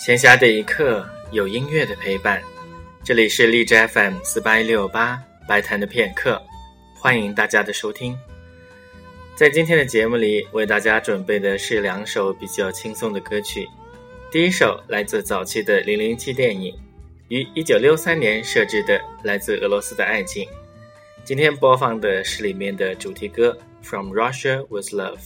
闲暇的一刻，有音乐的陪伴。这里是荔枝 FM 四八一六八白谈的片刻，欢迎大家的收听。在今天的节目里，为大家准备的是两首比较轻松的歌曲。第一首来自早期的《零零七》电影，于一九六三年设置的《来自俄罗斯的爱情》。今天播放的是里面的主题歌《From Russia with Love》。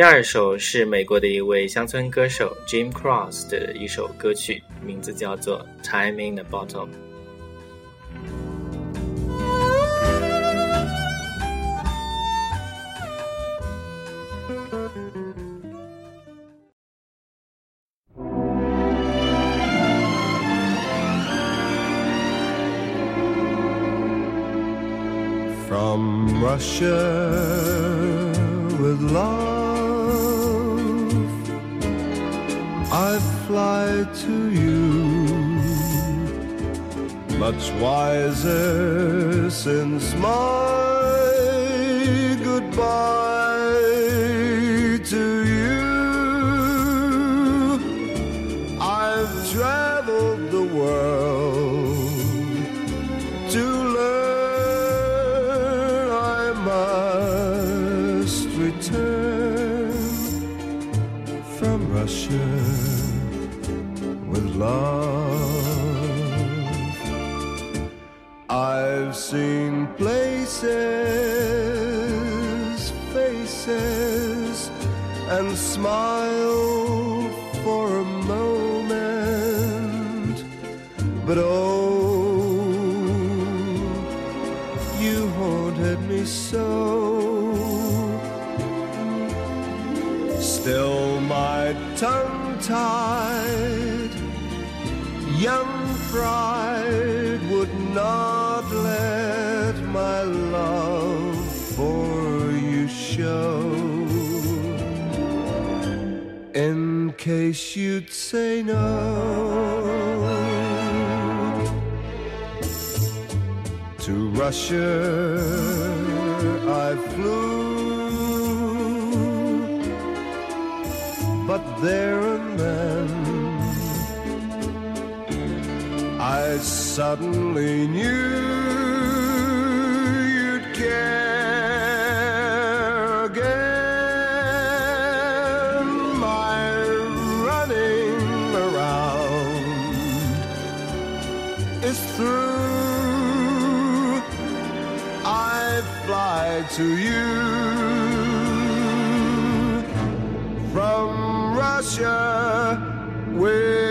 第二首是美国的一位乡村歌手 Jim Cross 的一首歌曲，名字叫做《Time in the Bottle》。From Russia with love. Fly to you, much wiser since my goodbye to you. Seen places, faces, and smiled for a moment, but oh, you haunted me so. Still, my tongue tied, young pride would not case you'd say no. To Russia I flew, but there and then I suddenly knew is through. I fly to you from Russia with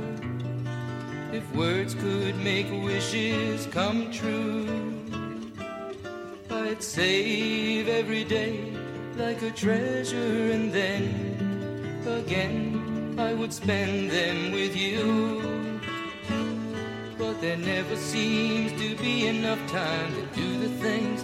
If words could make wishes come true, I'd save every day like a treasure, and then again I would spend them with you. But there never seems to be enough time to do the things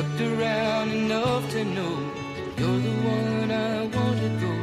Looked around enough to know you're the one I want to go